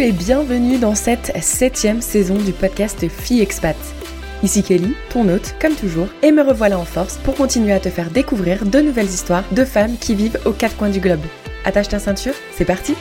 Et bienvenue dans cette septième saison du podcast Fille Expat. Ici Kelly, ton hôte, comme toujours, et me revoilà en force pour continuer à te faire découvrir de nouvelles histoires de femmes qui vivent aux quatre coins du globe. Attache ta ceinture, c'est parti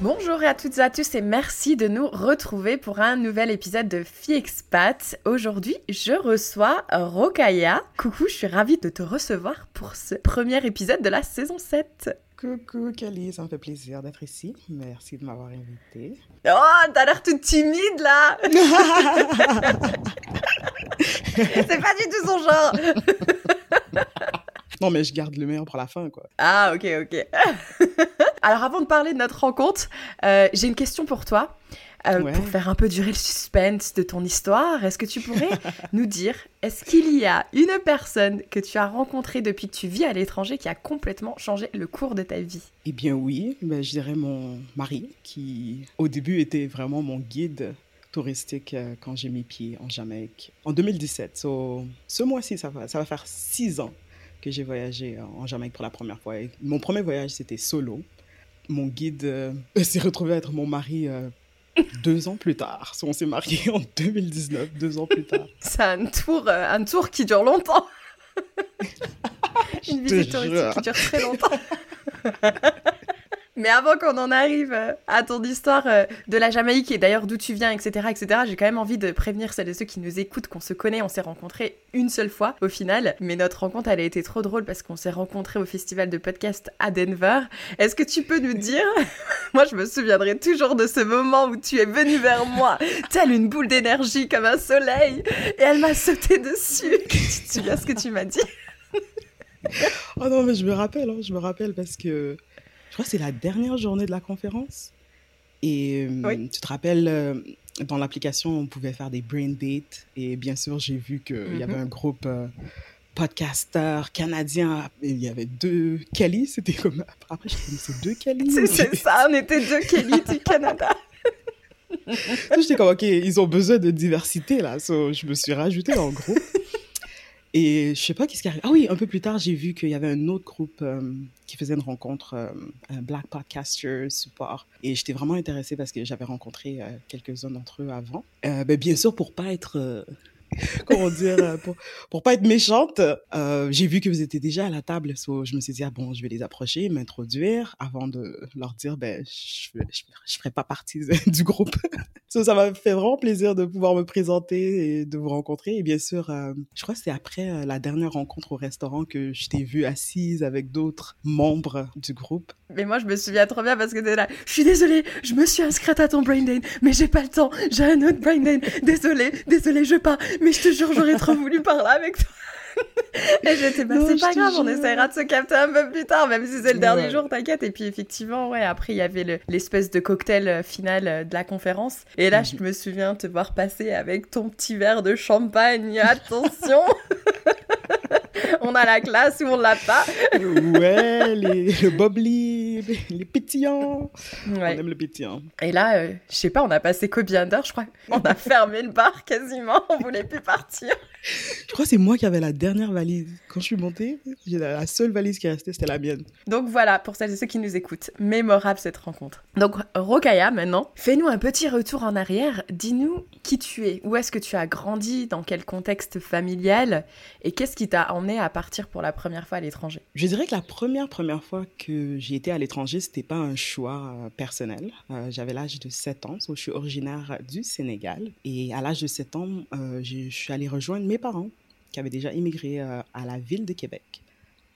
Bonjour à toutes et à tous et merci de nous retrouver pour un nouvel épisode de Fille Expat. Aujourd'hui, je reçois Rokaya. Coucou, je suis ravie de te recevoir pour ce premier épisode de la saison 7. Coucou Kelly, ça me fait plaisir d'être ici. Merci de m'avoir invité. Oh, t'as l'air toute timide là C'est pas du tout son genre Non, mais je garde le meilleur pour la fin, quoi. Ah, ok, ok. Alors, avant de parler de notre rencontre, euh, j'ai une question pour toi. Euh, pour faire un peu durer le suspense de ton histoire, est-ce que tu pourrais nous dire, est-ce qu'il y a une personne que tu as rencontrée depuis que tu vis à l'étranger qui a complètement changé le cours de ta vie? Eh bien oui, ben, je dirais mon mari, qui au début était vraiment mon guide touristique euh, quand j'ai mis pied en Jamaïque en 2017. ce mois-ci, ça va, ça va faire six ans que j'ai voyagé en Jamaïque pour la première fois. mon premier voyage, c'était solo. Mon guide euh, s'est retrouvé à être mon mari deux ans plus tard. On s'est mariés en 2019, deux ans plus tard. C'est un tour, euh, un tour qui dure longtemps. Une visite touristique qui dure très longtemps. Mais avant qu'on en arrive euh, à ton histoire euh, de la Jamaïque et d'ailleurs d'où tu viens, etc., etc., j'ai quand même envie de prévenir celles et ceux qui nous écoutent qu'on se connaît. On s'est rencontrés une seule fois au final, mais notre rencontre elle a été trop drôle parce qu'on s'est rencontrés au festival de podcast à Denver. Est-ce que tu peux nous dire Moi, je me souviendrai toujours de ce moment où tu es venu vers moi, telle une boule d'énergie comme un soleil, et elle m'a sauté dessus. tu te souviens ce que tu m'as dit? Oh non, mais je me rappelle, hein, je me rappelle parce que je crois que c'est la dernière journée de la conférence. Et euh, tu te rappelles, euh, dans l'application, on pouvait faire des brain dates. Et bien sûr, j'ai vu qu'il y avait mhm. un groupe euh, podcaster canadien. Il y avait deux Kelly. C'était comme. Après, je connaissais deux Kelly. C'est ça, on était deux Kelly du Canada. J'étais comme, OK, ils ont besoin de diversité là. je me suis rajoutée dans le groupe. Et je sais pas qu'est-ce qui arrive. Ah oui, un peu plus tard, j'ai vu qu'il y avait un autre groupe euh, qui faisait une rencontre, euh, Black Podcaster Support. Et j'étais vraiment intéressée parce que j'avais rencontré euh, quelques-uns d'entre eux avant. Ben, bien sûr, pour pas être comment dire, euh, pour, pas être méchante, euh, j'ai vu que vous étiez déjà à la table. So je me suis dit, ah bon, je vais les approcher, m'introduire avant de leur dire, ben, je ne je, ferai pas partie du groupe. Ça m'a fait vraiment plaisir de pouvoir me présenter et de vous rencontrer. Et bien sûr, euh, je crois que c'est après la dernière rencontre au restaurant que je t'ai vue assise avec d'autres membres du groupe. Mais moi, je me souviens trop bien parce que t'es là. Je suis désolée, je me suis inscrite à ton brain date, mais j'ai pas le temps. J'ai un autre brain date. Désolée, désolée, je pars mais je te jure, j'aurais trop voulu parler avec toi. bah, c'est pas grave, on essaiera de se capter un peu plus tard, même si c'est le dernier jour, t'inquiète. Et puis, effectivement, ouais, après, il y avait l'espèce de cocktail euh, final euh, de la conférence. Et là, je mhm. me souviens te voir passer avec ton petit verre de champagne. Attention! on a la classe ou on l'a pas. ouais, les, le bubbly, les, pétillants. On aime le pétillant. Et là, euh, je sais pas, on a passé combien d'heures, je crois. On a fermé le bar quasiment, on voulait plus partir. Je crois que c'est moi qui avais la dernière valise. Quand je suis montée, la seule valise qui restait, c'était la mienne. Donc voilà, pour celles et ceux qui nous écoutent, mémorable cette rencontre. Donc Rokaya, maintenant, fais-nous un petit retour en arrière. Dis-nous qui tu es, où est-ce que tu as grandi, dans quel contexte familial, et qu'est-ce qui t'a emmené à partir pour la première fois à l'étranger? Je dirais que la première première fois que j'ai été à l'étranger, c'était pas un choix euh, personnel. Euh, j'avais l'âge de 7 ans, je suis originaire du Sénégal, et à l'âge de 7 ans, euh, je suis allée rejoindre mes parents qui avaient déjà immigré à la ville de Québec.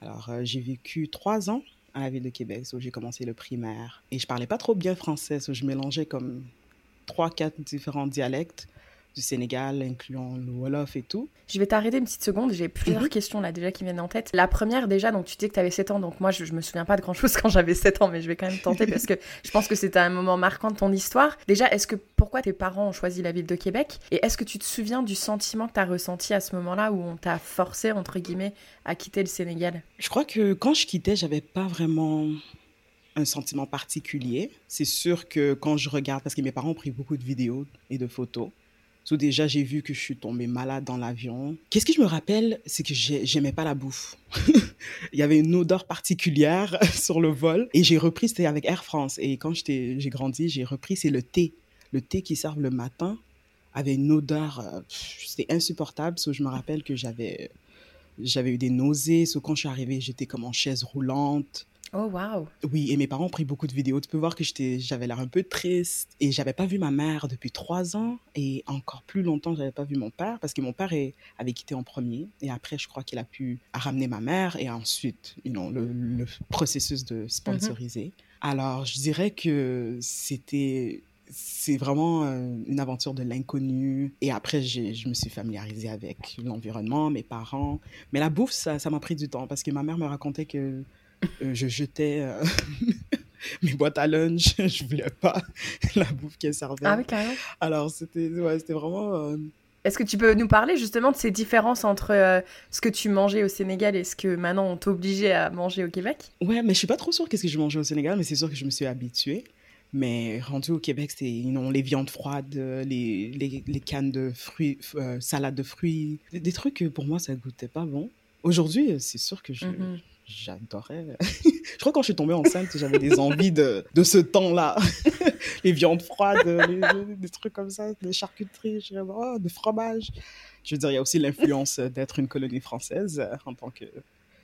Alors, j'ai vécu trois ans à la ville de Québec, où j'ai commencé le primaire. Et je parlais pas trop bien français, où je mélangeais comme trois, quatre différents dialectes du Sénégal, incluant le Wolof et tout. Je vais t'arrêter une petite seconde, j'ai plusieurs mhm. questions là déjà qui viennent en tête. La première déjà, donc tu dis que tu avais 7 ans, donc moi je, je, me souviens pas de grand chose quand j'avais 7 ans, mais je vais quand même tenter parce que je pense que c'était un moment marquant de ton histoire. Déjà, est-ce que pourquoi tes parents ont choisi la ville de Québec? Et est-ce que tu te souviens du sentiment que tu as ressenti à ce moment-là où on t'a forcé, entre guillemets, à quitter le Sénégal? Je crois que quand je quittais, j'avais pas vraiment un sentiment particulier. C'est sûr que quand je regarde, parce que mes parents ont pris beaucoup de vidéos et de photos, So déjà, j'ai vu que je suis tombée malade dans l'avion. Qu'est-ce que je me rappelle, c'est que j'aimais pas la bouffe. Il y avait une odeur particulière sur le vol. Et j'ai repris, c'était avec Air France. Et quand j'ai grandi, j'ai repris, c'est le thé. Le thé qui servent le matin avait une odeur, euh, c'était insupportable. So, je me rappelle que j'avais eu des nausées. So, quand je suis arrivée, j'étais comme en chaise roulante. Oh, wow. Oui, et mes parents ont pris beaucoup de vidéos. Tu peux voir que j'avais l'air un peu triste. Et j'avais pas vu ma mère depuis trois ans. Et encore plus longtemps, j'avais pas vu mon père. Parce que mon père est, avait quitté en premier. Et après, je crois qu'il a pu ramener ma mère. Et ensuite, you know, le, processus de sponsoriser. Mm-hmm. Alors, je dirais que c'était c'est vraiment euh, une aventure de l'inconnu. Et après, je me suis familiarisée avec l'environnement, mes parents. Mais la bouffe, ça m'a pris du temps parce que ma mère me racontait que euh, je jetais euh, mes boîtes à lunch. je voulais pas la bouffe qu'elle servait. Ah oui, carrément. Alors, c'était ouais, vraiment... Euh, Est-ce que tu peux nous parler justement de ces différences entre ce que tu mangeais au Sénégal et ce que maintenant on t'obligeait à manger au Québec? Ouais, mais je suis pas trop sûre qu'est-ce que je mangeais au Sénégal, mais c'est sûr que je me suis habituée. Mais rendu au Québec, c'était les viandes froides, les, les, les cannes de fruits, salade de fruits, des, trucs que pour moi ça goûtait pas bon. Aujourd'hui, c'est sûr que je, mm-hmm j'adorais. je crois que quand je suis tombée enceinte, j'avais des envies de, de ce temps-là. les viandes froides, des trucs comme ça, des charcuteries, je oh, de fromage. Je veux dire, il y a aussi l'influence d'être une colonie française en tant que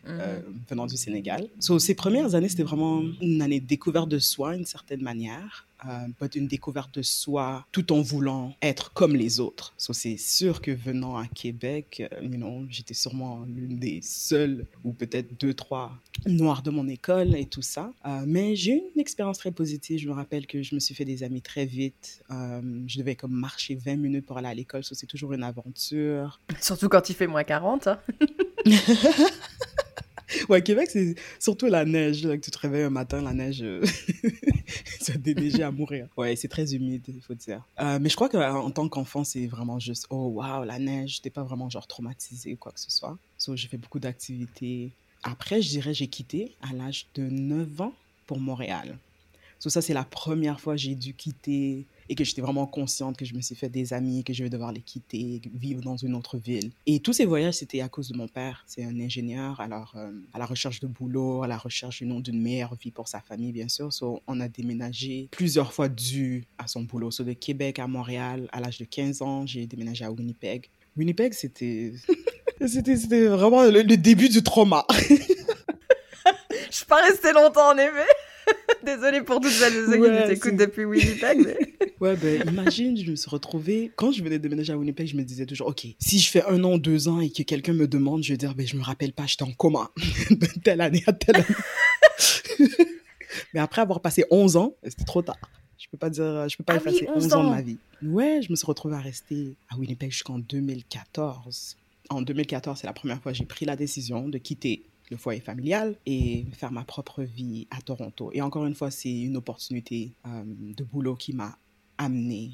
euh, mhm. venant du Sénégal. So, ces premières années, c'était vraiment une année de découverte de soi, d'une certaine manière. Euh, une découverte de soi tout en voulant être comme les autres. So, c'est sûr que venant à Québec, euh, you know, j'étais sûrement l'une des seules, ou peut-être deux, trois noirs de mon école et tout ça. Euh, mais j'ai eu une expérience très positive. Je me rappelle que je me suis fait des amis très vite. je devais comme marcher 20 minutes pour aller à l'école. So, c'est toujours une aventure. Surtout quand il fait moins 40. Hein. ouais, Québec, c'est surtout la neige. Tu te réveilles un matin, la neige, euh, ça déneigé à mourir. Ouais, c'est très humide, il faut dire. Euh, mais je crois qu'en tant qu'enfant, c'est vraiment juste, oh waouh, la neige. J'étais pas vraiment genre traumatisée ou quoi que ce soit. So, j'ai fait beaucoup d'activités. Après, je dirais, j'ai quitté à l'âge de 9 ans pour Montréal. So, ça, c'est la première fois que j'ai dû quitter et que j'étais vraiment consciente que je me suis fait des amis, que je vais devoir les quitter, vivre dans une autre ville. Et tous ces voyages, c'était à cause de mon père. C'est un ingénieur, alors euh, à la recherche de boulot, à la recherche d'une meilleure vie pour sa famille, bien sûr. On a déménagé plusieurs fois dû à son boulot. De Québec à Montréal, à l'âge de 15 ans, j'ai déménagé à Winnipeg. Winnipeg, c'était... c'était vraiment le, début du trauma. je suis pas restée longtemps, en effet. Désolée pour toutes celles et ceux qui nous écoutent depuis Winnipeg. Mais... Ouais, ben imagine, je me suis retrouvée. Quand je venais de déménager à Winnipeg, je me disais toujours, OK, si je fais un an, deux ans et que quelqu'un me demande, je vais dire, ben je me rappelle pas, j'étais en coma de telle année à telle année. mais après avoir passé 11 ans, c'était trop tard. Je peux pas dire, je peux pas ah effacer 11 ans. de ma vie. Ouais, je me suis retrouvée à rester à Winnipeg jusqu'en 2014. En 2014, c'est la première fois que j'ai pris la décision de quitter le foyer familial et faire ma propre vie à Toronto. Et encore une fois, c'est une opportunité euh, de boulot qui m'a amené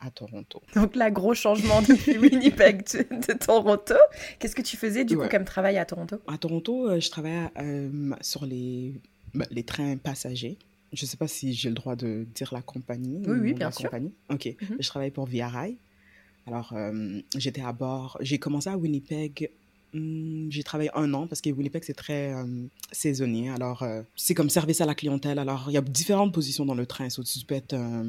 à, Toronto. Donc là, gros changement depuis Winnipeg de, Toronto. Qu'est-ce que tu faisais du coup comme travail à Toronto? À Toronto, euh, je travaillais euh, sur les, bah, les trains passagers. Je ne sais pas si j'ai le droit de dire la compagnie. Oui, oui, bien sûr. Compagnie. Ok. Mhm. Je travaillais pour Via Rail. Alors, j'étais à bord. J'ai commencé à Winnipeg Mmh, j'ai travaillé un an parce que c'est très euh, saisonnier. Alors, euh, c'est comme service à la clientèle. Alors, il y a différentes positions dans le train. So, tu peux être un,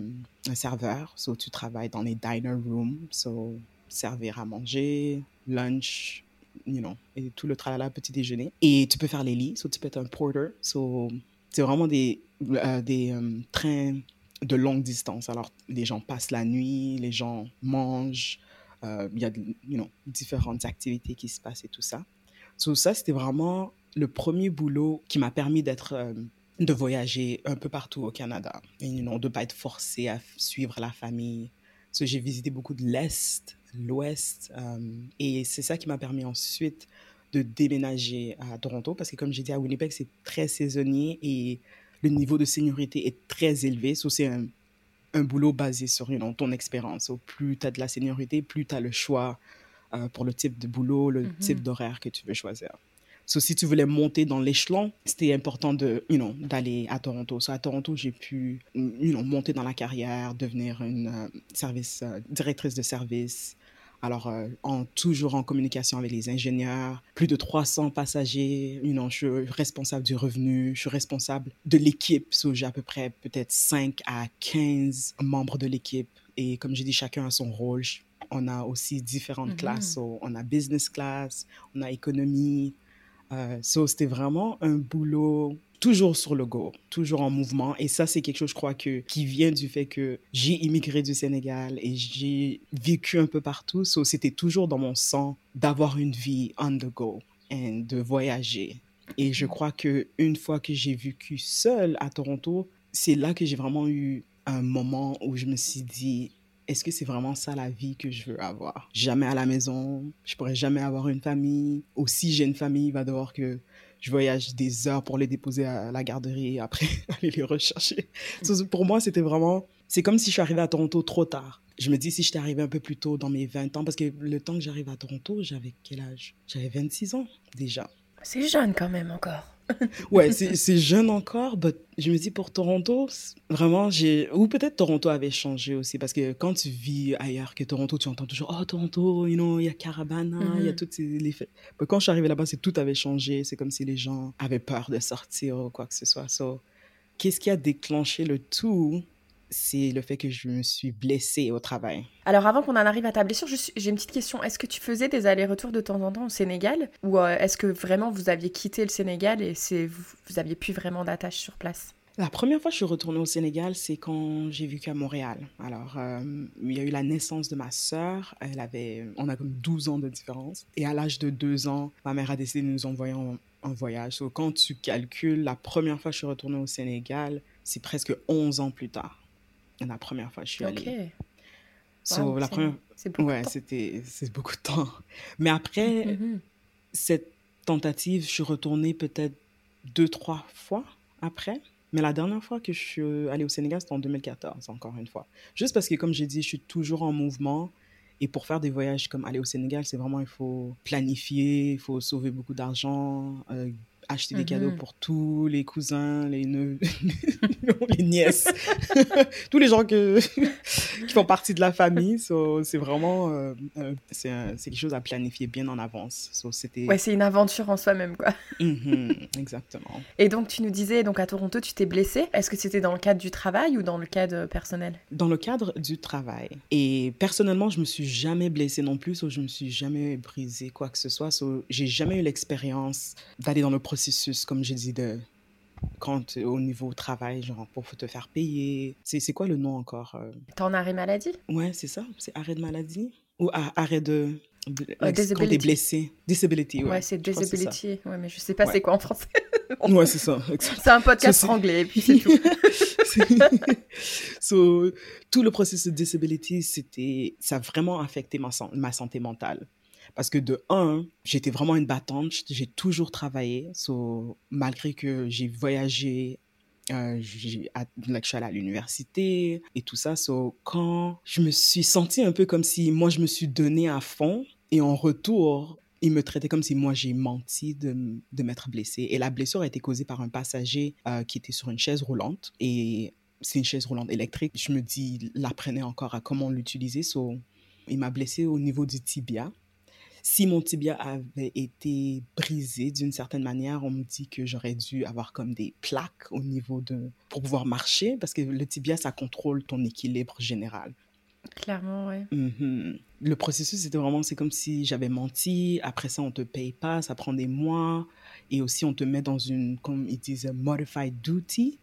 serveur. So, tu travailles dans les diner rooms. So, servir à manger, lunch, you know, et tout le tralala, petit déjeuner. Et tu peux faire les lits. So, tu peux être un porter. So, c'est vraiment des, euh, des trains de longue distance. Alors, les gens passent la nuit, les gens mangent. Euh, il y a you know, différentes activités qui se passent et tout ça. So, ça, c'était vraiment le premier boulot qui m'a permis d'être, euh, de voyager un peu partout au Canada et you de ne pas être forcé à suivre la famille. J'ai visité beaucoup de l'Est, l'Ouest, euh, et c'est ça qui m'a permis ensuite de déménager à Toronto parce que, comme j'ai dit, à Winnipeg, c'est très saisonnier et le niveau de sécurité est très élevé. So, c'est un boulot basé sur ton expérience. plus tu as de la seniorité, plus tu as le choix euh, pour le type de boulot, le type mhm. d'horaire que tu veux choisir. So, si tu voulais monter dans l'échelon, c'était important de, you know, d'aller à Toronto. So, à Toronto, j'ai pu, you know, monter dans la carrière, devenir une euh, service, euh, directrice de service. Alors, euh, en, toujours en communication avec les ingénieurs, plus de 300 passagers, you know, je suis responsable du revenu, je suis responsable de l'équipe. So, j'ai à peu près peut-être 5 à 15 membres de l'équipe. Et comme j'ai dit, chacun a son rôle. On a aussi différentes Mhm. classes. So, on a business class, on a économie. Euh, so, c'était vraiment un boulot toujours sur le go, toujours en mouvement. Et ça, c'est quelque chose, je crois, que, qui vient du fait que j'ai immigré du Sénégal et j'ai vécu un peu partout. So, c'était toujours dans mon sang d'avoir une vie on the go et de voyager. Et je crois que une fois que j'ai vécu seule à Toronto, c'est là que j'ai vraiment eu un moment où je me suis dit, est-ce que c'est vraiment ça la vie que je veux avoir? Jamais à la maison, je pourrais jamais avoir une famille. Aussi, j'ai une famille, il va devoir que je voyage des heures pour les déposer à la garderie et après aller les rechercher. Pour moi, c'était vraiment... C'est comme si je suis arrivée à Toronto trop tard. Je me dis si j'étais arrivée un peu plus tôt dans mes 20 ans, parce que le temps que j'arrive à Toronto, j'avais quel âge? J'avais 26 ans déjà. C'est jeune quand même encore. Ouais, c'est jeune encore, mais je me dis pour Toronto, vraiment, j'ai. Ou peut-être Toronto avait changé aussi, parce que quand tu vis ailleurs que Toronto, tu entends toujours Oh, Toronto, you know, il y a Caravana, il y a Mhm. toutes ces. Les... Mais quand je suis arrivée là-bas, c'est tout avait changé. C'est comme si les gens avaient peur de sortir ou quoi que ce soit. So, qu'est-ce qui a déclenché le tout C'est le fait que je me suis blessée au travail. Alors avant qu'on en arrive à ta blessure, j'ai une petite question. Est-ce que tu faisais des allers-retours de temps en temps au Sénégal Ou euh, est-ce que vraiment vous aviez quitté le Sénégal et vous, vous aviez plus vraiment d'attache sur place? La première fois que je suis retournée au Sénégal, c'est quand j'ai vécu à Montréal. Alors, euh, il y a eu la naissance de ma sœur. Elle avait, on a comme 12 ans de différence. Et à l'âge de 2 ans, ma mère a décidé de nous envoyer en, en voyage. So, quand tu calcules, la première fois que je suis retournée au Sénégal, c'est presque 11 ans plus tard. La première fois que je suis allée. So, Wow, la c'est- première... C'est beaucoup Ouais, de temps. c'était c'est beaucoup de temps. Mais après, Mhm. cette tentative, je suis retournée peut-être deux, trois fois après. Mais la dernière fois que je suis allée au Sénégal, c'était en 2014, encore une fois. Juste parce que, comme j'ai dit, je suis toujours en mouvement. Et pour faire des voyages comme aller au Sénégal, c'est vraiment, il faut planifier, il faut sauver beaucoup d'argent, euh, acheter des cadeaux Mhm. pour tous les cousins, les neveux, les nièces, tous les gens que, qui font partie de la famille. So, c'est vraiment, euh, euh, c'est un- c'est quelque chose à planifier bien en avance. So, c'était... Ouais, c'est une aventure en soi-même, quoi. Mhm, exactement. Et donc, tu nous disais, donc à Toronto, tu t'es blessé. Est-ce que c'était dans le cadre du travail ou dans le cadre euh, personnel? Dans le cadre du travail. Et personnellement, je me suis jamais blessée non plus, ou je me suis jamais brisé quoi que ce soit. So, j'ai jamais eu l'expérience d'aller dans le processus, comme j'ai dit, de quand au niveau travail, genre pour te faire payer. C'est c'est quoi le nom encore euh? T'es en arrêt maladie? Ouais, c'est ça. C'est arrêt de maladie? Ou arrêt de bl- Euh, quand t'es disability. blessé. Disability, ouais. Ouais, c'est disability. Ouais, mais je sais pas Ouais. c'est quoi en français. Ouais, c'est ça. C'est un podcast c'est- anglais, et puis c'est tout. so, tout le processus de disability, c'était, ça a vraiment affecté ma santé mentale. Parce que de un, j'étais vraiment une battante, j'ai toujours travaillé. So, malgré que j'ai voyagé, euh, j'ai, à- je suis allée à l'université et tout ça. Quand je me suis sentie un peu comme si moi, je me suis donnée à fond et en retour, il me traitait comme si moi j'ai menti de, de m'être blessée. Et la blessure a été causée par un passager euh, qui était sur une chaise roulante. Et c'est une chaise roulante électrique. Je me dis, il apprenait encore à comment l'utiliser. Il m'a blessée au niveau du tibia. Si mon tibia avait été brisé d'une certaine manière, on me dit que j'aurais dû avoir comme des plaques au niveau de... pour pouvoir marcher, parce que le tibia, ça contrôle ton équilibre général. Clairement, ouais. Mhm. Le processus, c'était vraiment, c'est comme si j'avais menti. Après ça, on te paye pas, ça prend des mois. Et aussi, on te met dans une, comme ils disent, modified duty.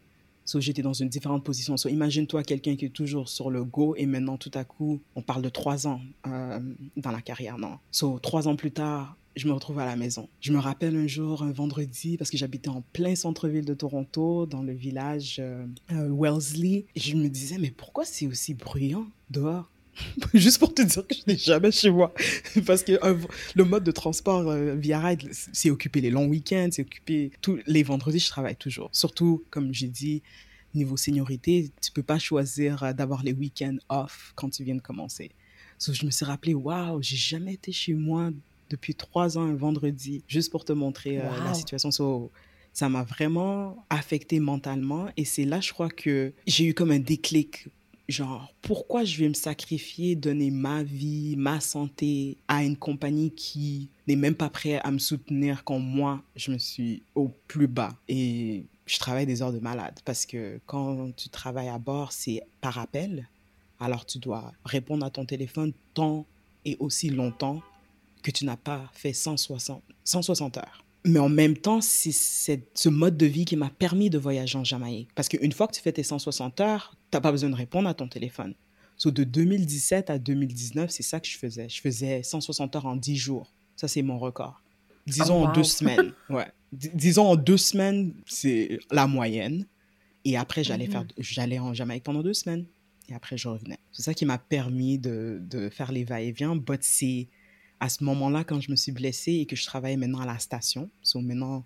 So, j'étais dans une différente position. So, imagine-toi quelqu'un qui est toujours sur le go et maintenant, tout à coup, on parle de trois ans euh, dans la carrière, non? So, trois ans plus tard, je me retrouve à la maison. Je me rappelle un jour, un vendredi, parce que j'habitais en plein centre-ville de Toronto, dans le village euh, euh, Wellesley. Et je me disais, mais pourquoi c'est aussi bruyant dehors? Juste pour te dire que je n'ai jamais chez moi. Parce que euh, le mode de transport euh, via ride, c'est occupé les longs week-ends, c'est occupé tous les vendredis, je travaille toujours. Surtout, comme j'ai dit, niveau seniorité, tu peux pas choisir euh, d'avoir les week-ends off quand tu viens de commencer. So, je me suis rappelé, waouh, j'ai jamais été chez moi depuis trois ans un vendredi, juste pour te montrer euh, la situation. So, ça m'a vraiment affecté mentalement. Et c'est là, je crois que j'ai eu comme un déclic. Genre, pourquoi je vais me sacrifier, donner ma vie, ma santé à une compagnie qui n'est même pas prête à me soutenir quand moi, je me suis au plus bas? Et je travaille des heures de malade parce que quand tu travailles à bord, c'est par appel. Alors tu dois répondre à ton téléphone tant et aussi longtemps que tu n'as pas fait 160, 160 heures. Mais en même temps, c'est ce mode de vie qui m'a permis de voyager en Jamaïque. Parce qu'une fois que tu fais tes 160 heures, tu n'as pas besoin de répondre à ton téléphone. So, de 2017 à 2019, c'est ça que je faisais. Je faisais 160 heures en 10 jours. Ça, c'est mon record. Disons Oh, en deux semaines. Ouais. D- disons en deux semaines, c'est la moyenne. Et après, j'allais faire, j'allais en Jamaïque pendant deux semaines. Et après, je revenais. C'est ça qui m'a permis de, de faire les va-et-vient. But c'est à ce moment-là, quand je me suis blessée et que je travaillais maintenant à la station. So maintenant,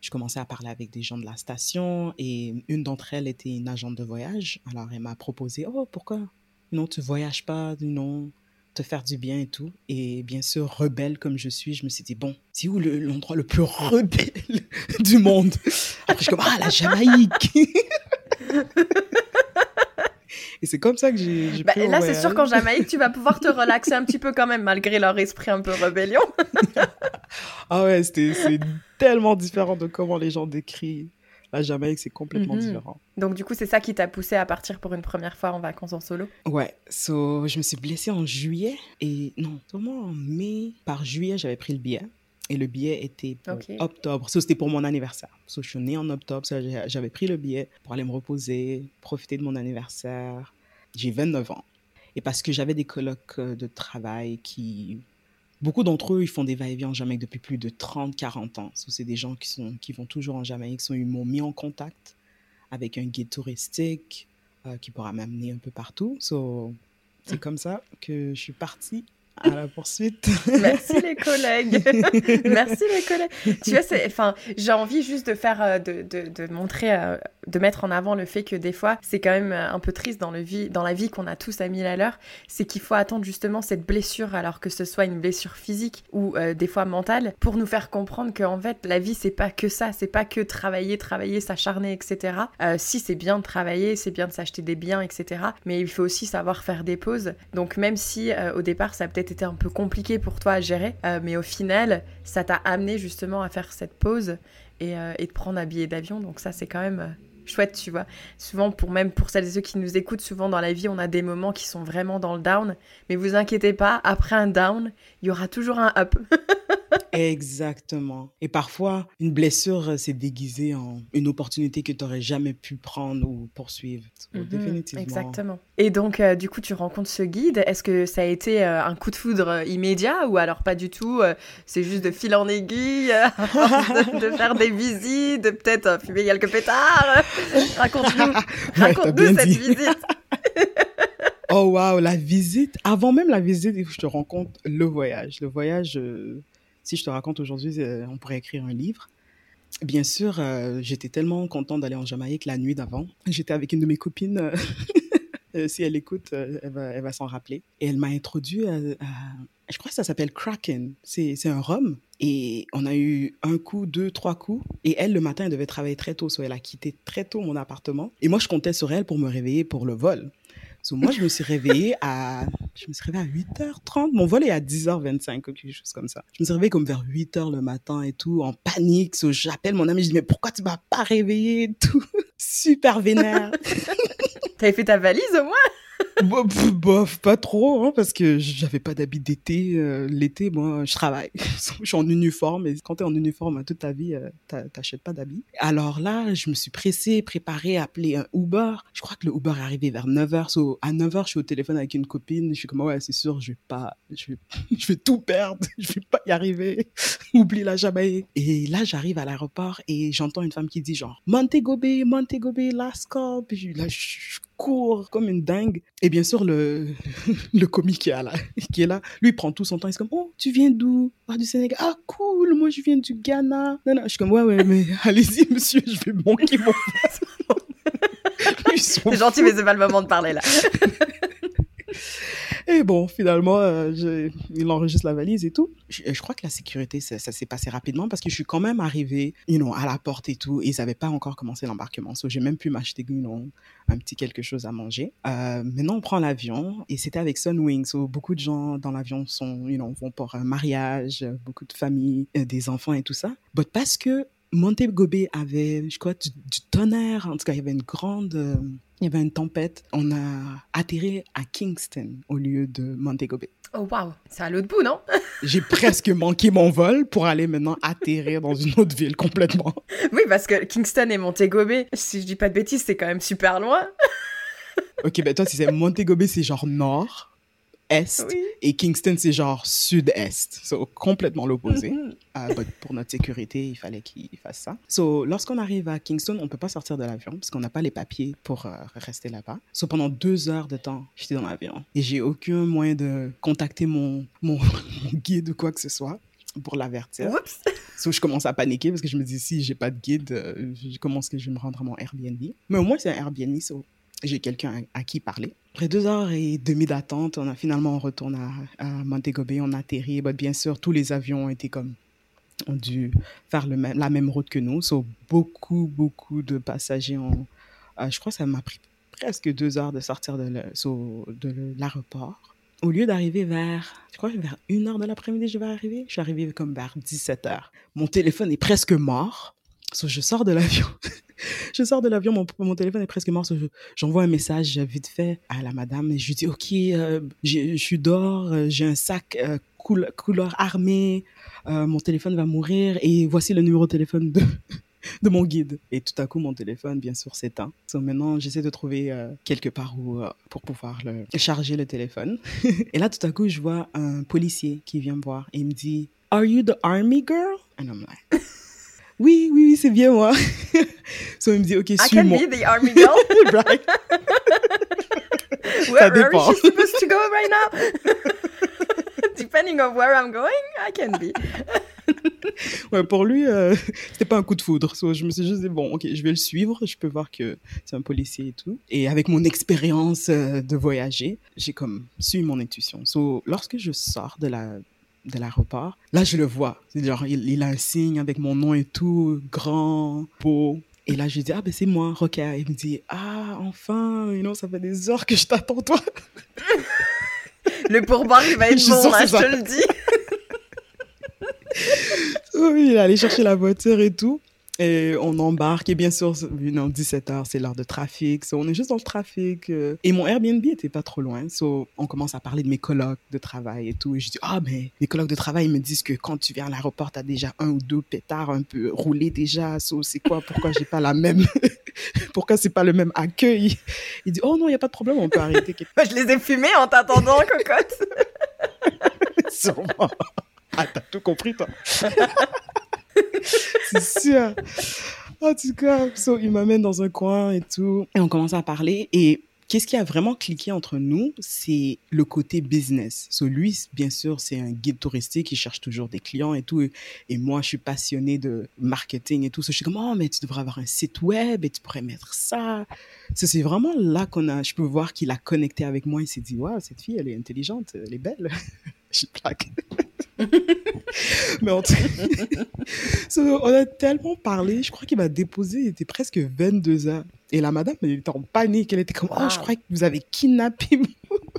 je commençais à parler avec des gens de la station et une d'entre elles était une agente de voyage. Alors, elle m'a proposé, oh, pourquoi? Non, tu voyages pas, non, te faire du bien et tout. Et bien sûr, rebelle comme je suis, je me suis dit, bon, c'est où le- l'endroit le, plus rebelle du monde je suis comme, ah, la Jamaïque Et c'est comme ça que j'ai Bah, mon là, c'est sûr qu'en Jamaïque, tu vas pouvoir te relaxer un petit peu quand même, malgré leur esprit un peu rébellion. Ah ouais, c'était- c'est tellement différent de comment les gens décrivent la Jamaïque, c'est complètement Mhm. différent. Donc, du coup, c'est ça qui t'a poussé à partir pour une première fois en vacances en solo? Ouais, so, je me suis blessée en juillet et non, sûrement en mai. Par juillet, j'avais pris le billet et le billet était pour octobre. So, c'était pour mon anniversaire. So, je suis née en octobre, so, j'avais pris le billet pour aller me reposer, profiter de mon anniversaire. J'ai 29 ans. Et parce que j'avais des colocs euh, de travail qui... Beaucoup d'entre eux, ils font des va-et-vient en Jamaïque depuis plus de 30, 40 ans. C'est des gens qui, sont, qui vont toujours en Jamaïque. Ils m'ont mis en contact avec un guide touristique euh, qui pourra m'amener un peu partout. So, c'est comme ça que je suis partie à la poursuite. Merci les collègues. Merci les collègues. Tu vois, c'est, enfin, j'ai envie juste de faire, euh, de, de, de montrer, euh, de mettre en avant le fait que des fois, c'est quand même euh, un peu triste dans le vie, dans la vie qu'on a tous à mille à l'heure, c'est qu'il faut attendre justement cette blessure, alors que ce soit une blessure physique ou euh, des fois mentale, pour nous faire comprendre qu'en fait, la vie c'est pas que ça, c'est pas que travailler, travailler, s'acharner, etc. Euh, si c'est bien de travailler, c'est bien de s'acheter des biens, etc. Mais il faut aussi savoir faire des pauses. Donc même si euh, au départ ça a peut-être été un peu compliqué pour toi à gérer, euh, mais au final ça t'a amené justement à faire cette pause et, euh, et de prendre un billet d'avion. Donc ça c'est quand même euh, chouette, tu vois. Souvent pour même pour celles et ceux qui nous écoutent, souvent dans la vie on a des moments qui sont vraiment dans le down, mais vous inquiétez pas, après un down, il y aura toujours un up. Exactement. Et parfois, une blessure euh, s'est déguisée en une opportunité que tu n'aurais jamais pu prendre ou poursuivre. Mhm, définitivement. Exactement. Et donc, euh, du coup, tu rencontres ce guide. Est-ce que ça a été euh, un coup de foudre immédiat ou alors pas du tout euh, C'est juste de fil en aiguille, de, de faire des visites, de peut-être fumer quelques pétards. Raconte-nous, Ouais, cette dit. visite. Oh wow, la visite. Avant même la visite, il faut que je te raconte le voyage. Le voyage, euh, si je te raconte aujourd'hui, euh, on pourrait écrire un livre. Bien sûr, euh, j'étais tellement contente d'aller en Jamaïque la nuit d'avant. J'étais avec une de mes copines. euh, si elle écoute, elle va, s'en rappeler. Et elle m'a introduit à, Je crois que ça s'appelle Kraken. C'est un rhum. Et on a eu un coup, deux, trois coups. Et elle, le matin, elle devait travailler très tôt. So elle a quitté très tôt mon appartement. Et moi, je comptais sur elle pour me réveiller pour le vol. So, moi, je me suis réveillée à, je me suis réveillée à 8h30. Mon vol est à 10h25 ou quelque chose comme ça. Je me suis réveillée comme vers 8h le matin et tout, en panique. So, j'appelle mon ami, je dis, mais pourquoi tu m'as pas réveillée et tout? Super vénère. T'avais fait ta valise au moins? Bof, bof, pas trop, hein, parce que j'avais pas d'habit d'été. euh, L'été, moi, je travaille. je suis en uniforme, et quand tu es en uniforme toute ta vie, euh, t'a- t'achètes pas d'habits. Alors là, je me suis pressée, préparée, appelé un Uber. Je crois que le Uber est arrivé vers 9h. So, à 9h, je suis au téléphone avec une copine. Je suis comme, ouais, c'est sûr, je vais pas, je vais, tout perdre. Je vais pas y arriver. Oublie la Jamaïque. Et là, j'arrive à l'aéroport et j'entends une femme qui dit genre, Montego Bay, Montego Bay, last call. Puis là, je je cours comme une dingue. Et bien sûr, le, le comique qui est, là, qui est là, lui, il prend tout son temps. Il est comme, oh, tu viens d'où? Ah, du Sénégal. Ah, cool, moi, je viens du Ghana. Non, non, je suis comme, ouais, ouais, mais allez-y, monsieur, je vais manquer mon C'est gentil, mais c'est pas le moment de parler là. Et bon, finalement, euh, il enregistre la valise et tout. Je, crois que la sécurité, ça, s'est passé rapidement parce que je suis quand même arrivée, you know, à la porte et tout, et ils n'avaient pas encore commencé l'embarquement. So, j'ai même pu m'acheter, un petit quelque chose à manger. Euh, maintenant, on prend l'avion et c'était avec Sunwing. So, beaucoup de gens dans l'avion sont, you vont pour un mariage, beaucoup de familles, euh, des enfants et tout ça. Parce que Montego Bay avait, je crois, du, tonnerre. En tout cas, il y avait une grande, il y avait une tempête. On a atterri à Kingston au lieu de Montego Bay. Oh waouh, c'est à l'autre bout, non? J'ai presque manqué mon vol pour aller maintenant atterrir dans une autre ville complètement. Oui, parce que Kingston et Montego Bay, si je dis pas de bêtises, c'est quand même super loin. Ok, ben toi, si c'est Montego Bay, c'est genre nord, est, Oui. et Kingston, c'est genre sud-est. So, complètement l'opposé. Mhm. Euh, but pour notre sécurité, il fallait qu'il fasse ça. So, lorsqu'on arrive à Kingston, on peut pas sortir de l'avion parce qu'on n'a pas les papiers pour euh, rester là-bas. So, pendant deux heures de temps, j'étais dans l'avion et j'ai aucun moyen de contacter mon, mon, guide ou quoi que ce soit pour l'avertir. So, je commence à paniquer parce que je me dis si j'ai pas de guide, euh, comment est-ce que je vais me rendre à mon Airbnb? Mais au moins, c'est un Airbnb, so j'ai quelqu'un à, à qui parler. Après deux heures et demie d'attente, on a finalement on retourne à, à Montego Bay, on atterrit. But bien sûr, tous les avions ont dû faire la même route que nous. So, beaucoup, beaucoup de passagers ont. euh, je crois que ça m'a pris presque deux heures de sortir de l'aéroport. Au lieu d'arriver vers, je crois que vers une heure de l'après-midi, je vais arriver. Je suis arrivée comme vers 17 heures. Mon téléphone est presque mort. So, je sors de l'avion. je sors de l'avion, mon, téléphone est presque mort. J'envoie un message vite fait à la madame et je lui dis, OK, euh, je suis dehors, euh, j'ai un sac euh, coul- couleur armée, mon téléphone va mourir et voici le numéro de téléphone de, mon guide. Et tout à coup, mon téléphone, bien sûr, s'éteint. So, maintenant, j'essaie de trouver quelque part où, pour pouvoir le, charger le téléphone. et là, tout à coup, je vois un policier qui vient me voir et me dit, Are you the army girl? And I'm like, Oui, oui, oui, c'est bien moi. so, il me dit, OK, I can suis-moi. be the army girl. Right? Where, where dépend. is she supposed to go right now? Depending on where I'm going, I can be. Ouais, pour lui, euh, c'était pas un coup de foudre. So, je me suis juste dit, bon, ok, je vais le suivre. Je peux voir que c'est un policier et tout. Et avec mon expérience euh, de voyager, j'ai comme suivi mon intuition. So, lorsque je sors de la de l'aéroport, là, je le vois. C'est genre, il, il a un signe avec mon nom et tout, grand, beau. Et là, je lui dis, ah, ben c'est moi, Rocker. Il me dit, ah, enfin, you know, ça fait des heures que je t'attends, toi. Le pourboire, il va Je être suis bon, là, que je te le dis. Oui, il est allé chercher la voiture et tout. Et on embarque. Et bien sûr, know, 17h, c'est l'heure de trafic. So, on est juste dans le trafic. euh. Et mon Airbnb était pas trop loin. So, on commence à parler de mes colocs de travail et tout. Et je dis, ah, ben, mes colocs de travail me disent que quand tu viens à l'aéroport, t'as déjà un ou deux pétards un peu roulés déjà. So, c'est quoi? Pourquoi j'ai pas la même, pourquoi c'est pas le même accueil? Il dit, oh non, il y a pas de problème, on peut arrêter. Moi, je les ai fumés en t'attendant, cocotte. Sûrement. Ah, t'as tout compris, toi. C'est sûr. En tout cas, so, il m'amène dans un coin et tout. Et on commence à parler. Et qu'est-ce qui a vraiment cliqué entre nous, c'est le côté business. So, lui, bien sûr, c'est un guide touristique, il cherche toujours des clients et tout. Et moi, je suis passionnée de marketing et tout. Je suis comme, oh, mais tu devrais avoir un site web et tu pourrais mettre ça. So, c'est vraiment là qu'on a, je peux voir qu'il a connecté avec moi. Il s'est dit, waouh, cette fille, elle est intelligente, elle est belle. je plaque. mais en tout So, on a tellement parlé, je crois qu'il m'a déposé, il était presque 22 heures. Et la madame, elle était en panique, elle était comme, oh, je crois que vous avez kidnappé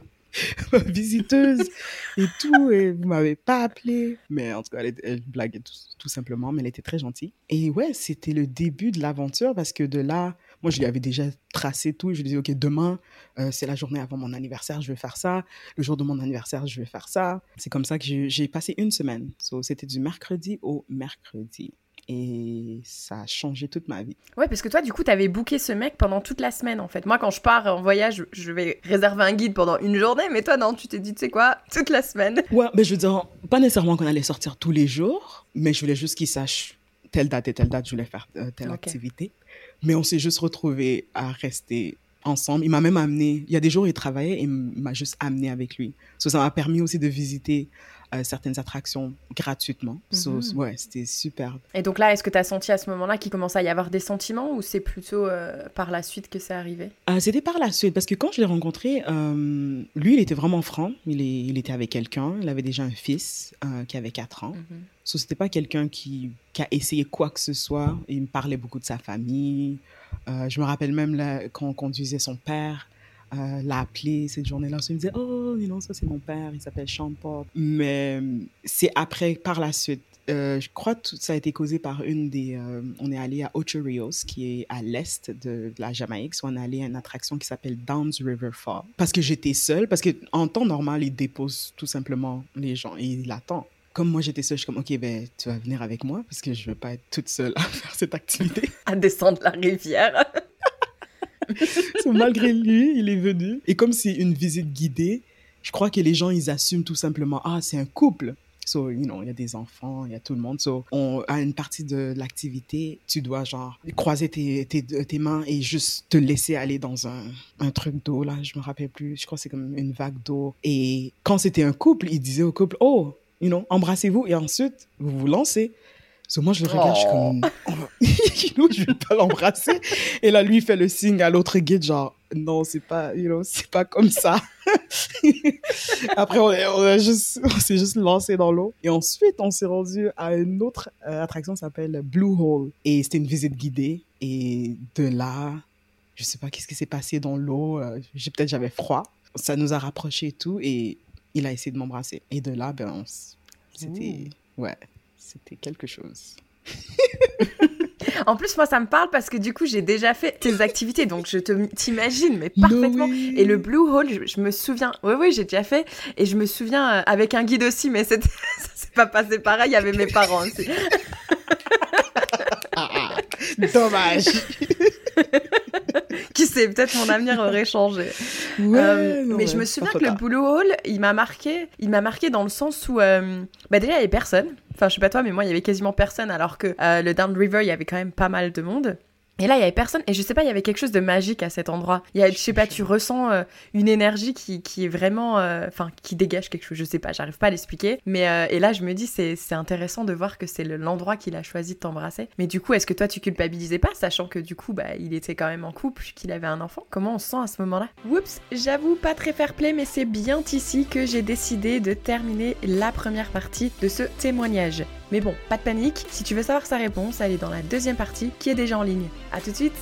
ma visiteuse et tout, et vous m'avez pas appelé. Mais en tout cas, elle, elle blaguait tout, tout simplement, mais elle était très gentille. Et ouais, c'était le début de l'aventure parce que de là, moi, je lui avais déjà tracé tout. Je lui disais, OK, demain, euh, c'est la journée avant mon anniversaire, je vais faire ça. Le jour de mon anniversaire, je vais faire ça. C'est comme ça que j'ai passé une semaine. So, c'était du mercredi au mercredi. Et ça a changé toute ma vie. Ouais, parce que toi, du coup, t'avais booké ce mec pendant toute la semaine, en fait. Moi, quand je pars en voyage, je vais réserver un guide pendant une journée, mais toi, non, tu t'es dit, tu sais quoi, toute la semaine. Ouais, mais je veux dire, pas nécessairement qu'on allait sortir tous les jours, mais je voulais juste qu'il sache telle date et telle date, je voulais faire euh, telle activité. Mais on s'est juste retrouvés à rester ensemble. Il m'a même amené, il y a des jours, il travaillait et il m'a juste amené avec lui. Ça m'a permis aussi de visiter euh, certaines attractions gratuitement. So, Mhm. ouais, c'était superbe. Et donc là, est-ce que tu as senti à ce moment-là qu'il commençait à y avoir des sentiments ou c'est plutôt euh, par la suite que c'est arrivé? Euh, c'était par la suite, parce que quand je l'ai rencontré, lui, il était vraiment franc. Il, est, il était avec quelqu'un. Il avait déjà un fils qui avait 4 ans. So, c'était pas quelqu'un qui, qui a essayé quoi que ce soit. Il me parlait beaucoup de sa famille. Je me rappelle même là, quand on conduisait son père, euh, l'a appelé cette journée-là. Me disait Oh, know, ça c'est mon père, il s'appelle Pop. Mais euh, c'est après, par la suite. euh, je crois que ça a été causé par une des. euh, on est allé à Ocho Rios, qui est à l'est de la Jamaïque. So, on est allé à une attraction qui s'appelle Downs River Fall. Parce que j'étais seule, parce qu'en temps normal, il dépose tout simplement les gens et il attend comme moi j'étais seule, je suis comme, ok, ben, tu vas venir avec moi parce que je veux pas être toute seule à faire cette activité. À descendre la rivière. Malgré lui, il est venu. Et comme c'est une visite guidée, je crois que les gens, ils assument tout simplement, ah, c'est un couple. So, you know, il y a des enfants, il y a tout le monde. So, on, à une partie de l'activité, tu dois, genre, croiser tes, tes, tes mains et juste te laisser aller dans un, un truc d'eau, là, je me rappelle plus. Je crois que c'est comme une vague d'eau. Et quand c'était un couple, ils disaient au couple, oh, you know, embrassez-vous et ensuite, vous vous lancez. So, moi, je le regarde, je suis comme, know, je vais pas l'embrasser. Et là, lui, il fait le signe à l'autre guide, genre, non, c'est pas, you know, c'est pas comme ça. Après, on, est- on a juste, on s'est juste lancé dans l'eau. Et ensuite, on s'est rendu à une autre euh, attraction qui s'appelle Blue Hole. Et c'était une visite guidée. Et de là, je sais pas qu'est-ce qui s'est passé dans l'eau. euh, j'ai- Peut-être j'avais froid. Ça nous a rapprochés et tout. Et il a essayé de m'embrasser. Et de là, ben, on c'était, ouais, c'était quelque chose. En plus, moi, ça me parle parce que du coup, j'ai déjà fait tes activités, donc je te t'imagine, mais parfaitement. No. Et le Blue Hole, je, je me souviens. Oui, oui, j'ai déjà fait. Et je me souviens euh, avec un guide aussi, mais s'est pas passé pareil. Il y avait mes parents aussi. Dommage. Qui sait, peut-être mon avenir aurait changé. Ouais, Euh, non, mais je me souviens que le. Blue Hole, il m'a marqué. Il m'a marqué dans le sens où, euh, bah déjà, il y avait personne. Enfin, je sais pas toi, mais moi, il y avait quasiment personne, alors que euh, le Down River, il y avait quand même pas mal de monde. Et là, il y avait personne. Et je sais pas, il y avait quelque chose de magique à cet endroit. Y a, je sais pas, tu ressens euh, une énergie qui, qui est vraiment, euh, enfin, qui dégage quelque chose. Je sais pas, j'arrive pas à l'expliquer. Mais euh, et là, je me dis, c'est intéressant de voir que c'est le- l'endroit qu'il a choisi de t'embrasser. Mais du coup, est-ce que toi, tu culpabilisais pas, sachant que du coup, bah, il était quand même en couple, qu'il avait un enfant? Comment on se sent à ce moment-là? Oups, j'avoue pas très fair play, mais c'est bien ici que j'ai décidé de terminer la première partie de ce témoignage. Mais bon, pas de panique, si tu veux savoir sa réponse, elle est dans la deuxième partie qui est déjà en ligne. A tout de suite